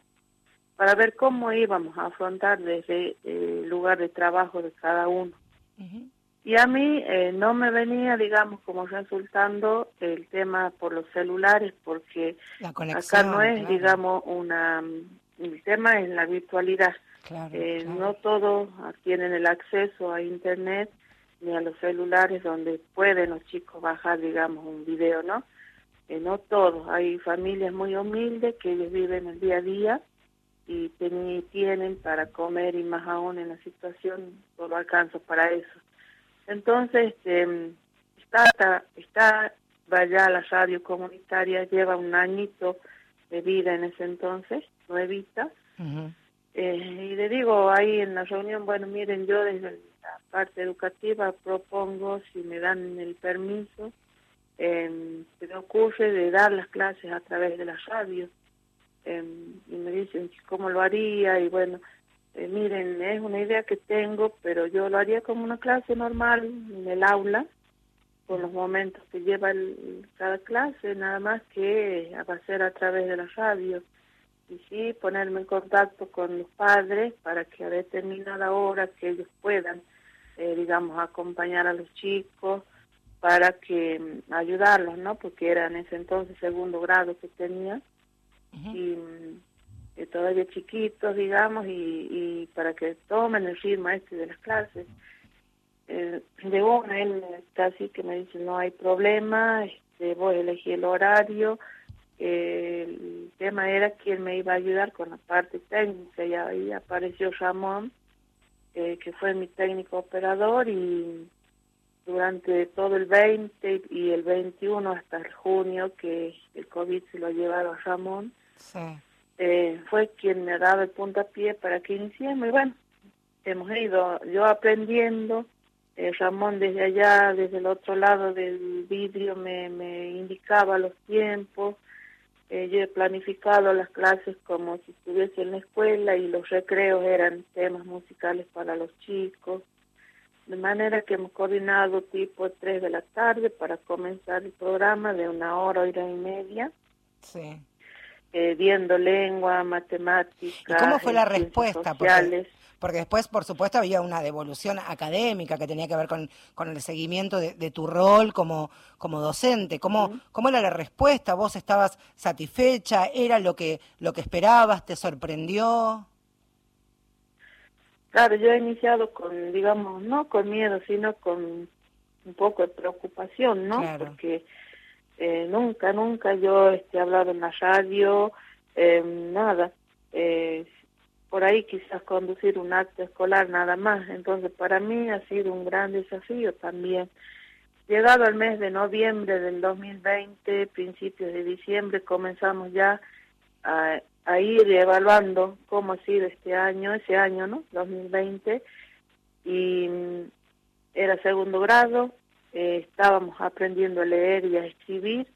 para ver cómo íbamos a afrontar desde eh, el lugar de trabajo de cada uno. Y a mí eh, no me venía, digamos, como resultando el tema por los celulares, porque La acá no es, claro. digamos, una... El tema es la virtualidad. Claro, Eh, claro. No todos tienen el acceso a Internet ni a los celulares donde pueden los chicos bajar, digamos, un video, ¿no? Eh, no todos. Hay familias muy humildes que ellos viven el día a día y teni- tienen para comer y más aún en la situación solo alcanza para eso. Entonces, este, está, está vaya la radio comunitaria, lleva un añito de vida en ese entonces, nuevita, eh, y le digo ahí en la reunión, bueno, miren, yo desde la parte educativa propongo, si me dan el permiso, eh, se me ocurre de dar las clases a través de la radio. Eh, y me dicen cómo lo haría y bueno, eh, miren, es una idea que tengo, pero yo lo haría como una clase normal en el aula con los momentos que lleva el- cada clase, nada más que va a a través de la radio. Y sí, ponerme en contacto con los padres para que a determinada hora que ellos puedan, eh, digamos, acompañar a los chicos para que mm, ayudarlos, ¿no? Porque era en ese entonces segundo grado que tenía y eh, todavía chiquitos, digamos, y, y para que tomen el ritmo este de las clases. Eh, de una, él está así que me dice, no hay problema, este, voy a elegir el horario. Eh, el tema era quién me iba a ayudar con la parte técnica y ahí apareció Ramón, eh, que fue mi técnico operador y durante todo el 20 y el 21 hasta el junio que el COVID se lo llevaron a Ramón, Sí. eh, fue quien me daba el puntapié para que iniciemos. Y bueno, hemos ido yo aprendiendo. eh, Ramón desde allá, desde el otro lado del vidrio, me, me indicaba los tiempos. Eh, yo he planificado las clases como si estuviese en la escuela y los recreos eran temas musicales para los chicos. De manera que hemos coordinado tipo 3 de la tarde para comenzar el programa de una hora, hora y media Sí. Eh, viendo lengua, matemáticas. ¿Y cómo fue la eh, respuesta? Porque, sociales. porque después, por supuesto, había una devolución académica que tenía que ver con, con el seguimiento de, de tu rol como, como docente. ¿Cómo, ¿Cómo era la respuesta? ¿Vos estabas satisfecha? ¿Era lo que, lo que esperabas? ¿Te sorprendió? Claro, yo he iniciado con, digamos, no con miedo, sino con un poco de preocupación, ¿no? Claro. Porque eh, nunca, nunca yo este, he hablado en la radio, eh, nada. Eh, por ahí quizás conducir un acto escolar nada más. Entonces, para mí ha sido un gran desafío también. Llegado al mes de noviembre del 2020, principios de diciembre, comenzamos ya a, a ir evaluando cómo ha sido este año, ese año, ¿no? 2020, y era segundo grado, eh, estábamos aprendiendo a leer y a escribir,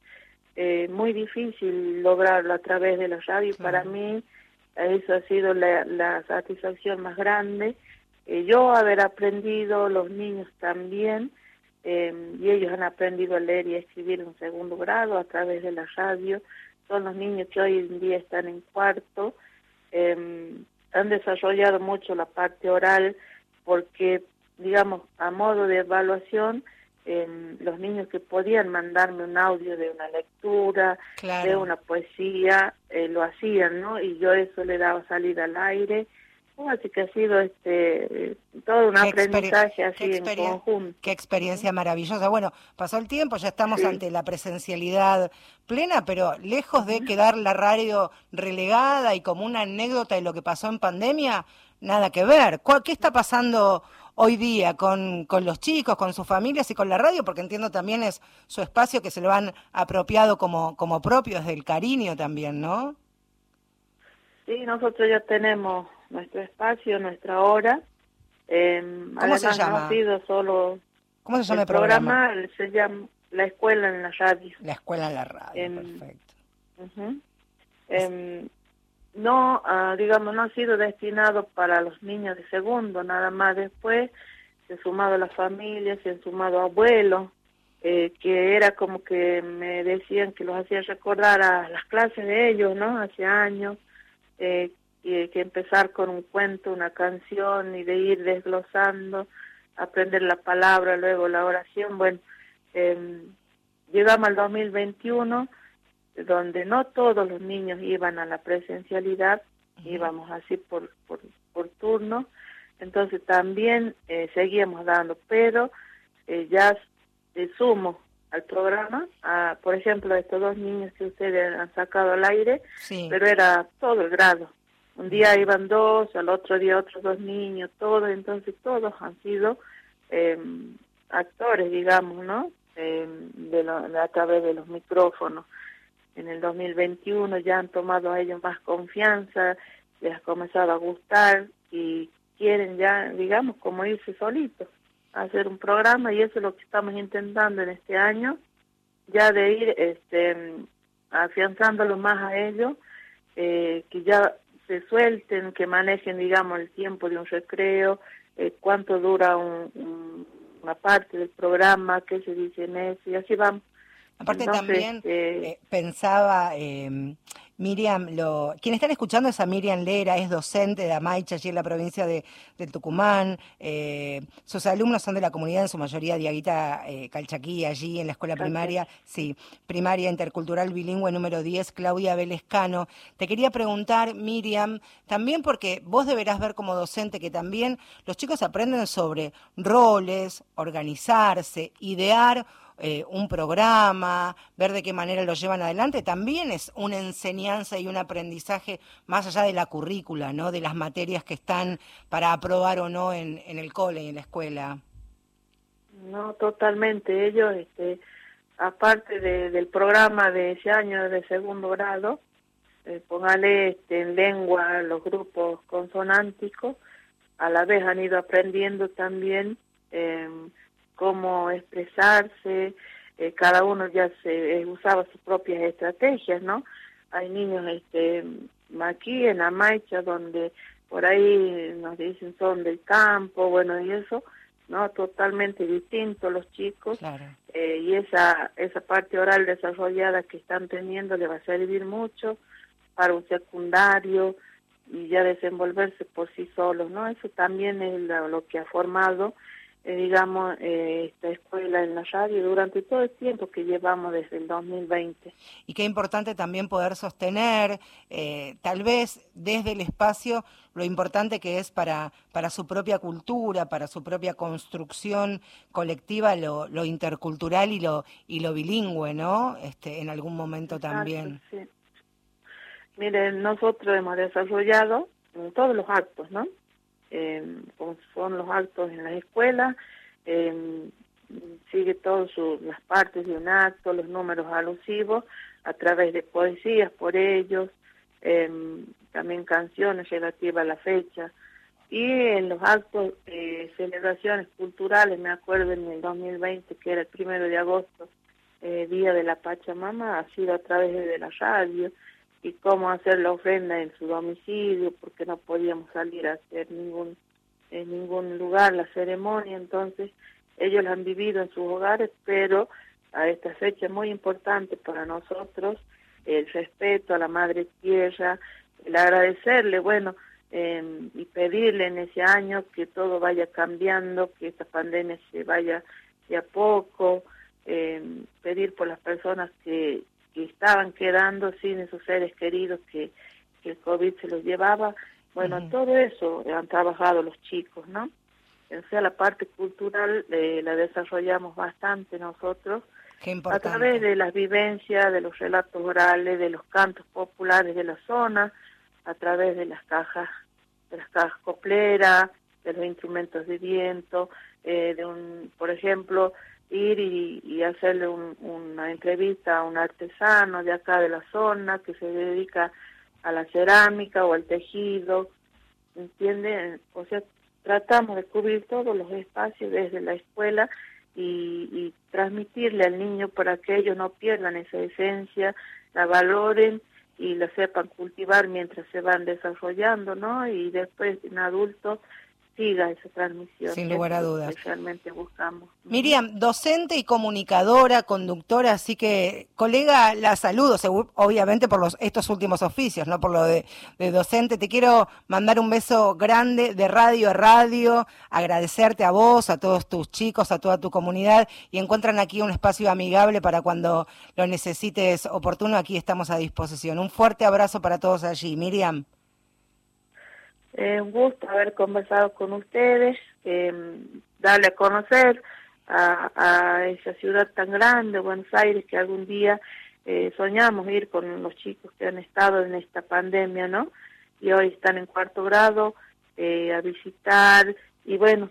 eh, muy difícil lograrlo a través de la radio, para mí eso ha sido la, la satisfacción más grande, Eh, yo haber aprendido, los niños también, eh, y ellos han aprendido a leer y a escribir en segundo grado a través de la radio, son los niños que hoy en día están en cuarto, eh, han desarrollado mucho la parte oral porque, digamos, a modo de evaluación, eh, los niños que podían mandarme un audio de una lectura, Claro. de una poesía, eh, lo hacían, ¿no? Y yo eso le daba salida al aire. Oh, Así que ha sido este todo un aprendizaje así en conjunto. Qué experiencia maravillosa. Bueno, pasó el tiempo, ya estamos Sí. ante la presencialidad plena, pero lejos de quedar la radio relegada y como una anécdota de lo que pasó en pandemia, nada que ver. ¿Cuál- ¿Qué está pasando hoy día con, con los chicos, con sus familias y con la radio? Porque entiendo también es su espacio que se lo han apropiado como, como propio desde el cariño también, ¿no? Sí, nosotros ya tenemos nuestro espacio, nuestra hora. Eh, ¿Cómo se llama? No ha sido solo ¿Cómo se llama el el programa, se llama La Escuela en la Radio. La escuela en la radio, Em, perfecto. Em, no, ah, digamos, no ha sido destinado para los niños de segundo, nada más después se han sumado las familias, se han sumado abuelos, eh, que era como que me decían que los hacía recordar a las clases de ellos, ¿no? Hace años, eh, que, que empezar con un cuento, una canción y de ir desglosando, aprender la palabra, luego la oración. Bueno, em, llegamos al 2021 donde no todos los niños iban a la presencialidad, íbamos así por, por, por turno, entonces también eh, seguíamos dando, pero eh, ya de sumo al programa, a, por ejemplo, estos dos niños que ustedes han sacado al aire, Sí. pero era todo el grado. Un día iban dos, al otro día otros dos niños, todos, entonces todos han sido eh, actores, digamos, ¿no? Eh, de lo- a través de los micrófonos. En el 2021 ya han tomado a ellos más confianza, les ha comenzado a gustar y quieren ya, digamos, como irse solitos a hacer un programa y eso es lo que estamos intentando en este año, ya de ir este, afianzándolo más a ellos, eh, que ya se suelten, que manejen, digamos, el tiempo de un recreo, eh, cuánto dura un- una parte del programa, qué se dice en eso, y así vamos. Aparte Entonces, también eh, eh, pensaba, eh, Miriam, lo, quienes están escuchando es a Miriam Lera, es docente de Amaicha, allí en la provincia de, de Tucumán. eh, sus alumnos son de la comunidad, en su mayoría Diaguita Calchaquí, allí en la escuela primaria, sí, primaria intercultural bilingüe número 10, Claudia Velescano. Te quería preguntar, Miriam, también porque vos deberás ver como docente que también los chicos aprenden sobre roles, organizarse, idear eh, un programa, ver de qué manera lo llevan adelante, también es una enseñanza y un aprendizaje más allá de la currícula, ¿no? De las materias que están para aprobar o no en, en el cole y en la escuela. No, totalmente. Ellos, este, aparte de- del programa de ese año de segundo grado, eh, póngale este, en lengua los grupos consonánticos, a la vez han ido aprendiendo también eh, cómo expresarse, eh, cada uno ya se eh, usaba sus propias estrategias, ¿no? Hay niños este, aquí en Amaicha donde por ahí nos dicen son del campo, bueno, y eso, ¿no? Totalmente distinto los chicos eh, y esa, esa parte oral desarrollada que están teniendo le va a servir mucho para un secundario y ya desenvolverse por sí solos, ¿no? Eso también es lo, lo que ha formado, digamos, eh, esta escuela en la radio durante todo el tiempo que llevamos desde el 2020. Y qué importante también poder sostener, eh, tal vez desde el espacio, lo importante que es para, para su propia cultura, para su propia construcción colectiva, lo, lo intercultural y lo, y lo bilingüe, ¿no? Este, en algún momento también. Sí. Miren, nosotros hemos desarrollado todos los actos, ¿no? Eh, como son los actos en las escuelas, eh, sigue todas las partes de un acto, los números alusivos, a través de poesías por ellos, eh, también canciones relativas a la fecha. Y en los actos, eh, celebraciones culturales, me acuerdo en el 2020, que era el primero de agosto, eh, Día de la Pachamama, ha sido a través de la radio, y cómo hacer la ofrenda en su domicilio, porque no podíamos salir a hacer ningún en ningún lugar la ceremonia, entonces ellos la han vivido en sus hogares, pero a esta fecha muy importante para nosotros el respeto a la madre tierra, el agradecerle, bueno, eh, y pedirle en ese año que todo vaya cambiando, que esta pandemia se vaya de a poco, eh, pedir por las personas que, que estaban quedando sin esos seres queridos que, que el COVID se los llevaba. Bueno, todo eso han trabajado los chicos, ¿no? O sea, la parte cultural eh, la desarrollamos bastante nosotros a través de las vivencias, de los relatos orales, de los cantos populares de la zona, a través de las cajas, de las cajas copleras, de los instrumentos de viento, eh, de un, por ejemplo, ir y, hacerle un- una entrevista a un artesano de acá de la zona que se dedica a la cerámica o al tejido, ¿entiende? O sea, tratamos de cubrir todos los espacios desde la escuela y, y transmitirle al niño para que ellos no pierdan esa esencia, la valoren y la sepan cultivar mientras se van desarrollando, ¿no? Y después en adultos siga esa transmisión. Sin lugar a dudas. que realmente buscamos. Miriam, docente y comunicadora, conductora, así que, colega, la saludo, obviamente por los, estos últimos oficios, no por lo de, de docente. Te quiero mandar un beso grande de radio a radio, agradecerte a vos, a todos tus chicos, a toda tu comunidad, y encuentran aquí un espacio amigable para cuando lo necesites oportuno, aquí estamos a disposición. Un fuerte abrazo para todos allí. Miriam. Eh, un gusto haber conversado con ustedes, eh, darle a conocer a, a esa ciudad tan grande, Buenos Aires, que algún día eh, soñamos ir con los chicos que han estado en esta pandemia, ¿no? Y hoy están en cuarto grado eh, a visitar y bueno,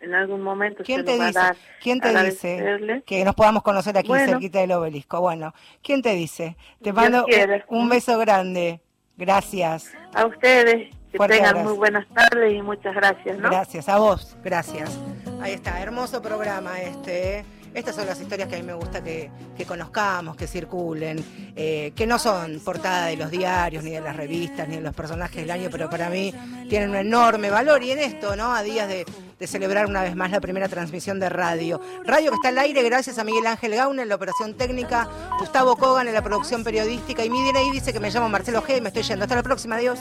en algún momento ¿Quién se te dice? dar ¿Quién te dice que nos podamos conocer aquí Bueno. cerquita del obelisco? Bueno, ¿quién te dice? Te mando quiera. un beso grande. Gracias. A ustedes, que Fuerte tengan abrazo. muy buenas tardes y muchas gracias, ¿no? Gracias, a vos, gracias. Ahí está, hermoso programa este. ¿eh? Estas son las historias que a mí me gusta que, que conozcamos, que circulen, eh, que no son portada de los diarios, ni de las revistas, ni de los personajes del año, pero para mí tienen un enorme valor. Y en esto, ¿no? A días de, de celebrar una vez más la primera transmisión de radio. Radio que está al aire gracias a Miguel Ángel Gauna en la operación técnica, Gustavo Kogan en la producción periodística y mi DNI dice que me llamo Marcelo G y me estoy yendo. Hasta la próxima, adiós.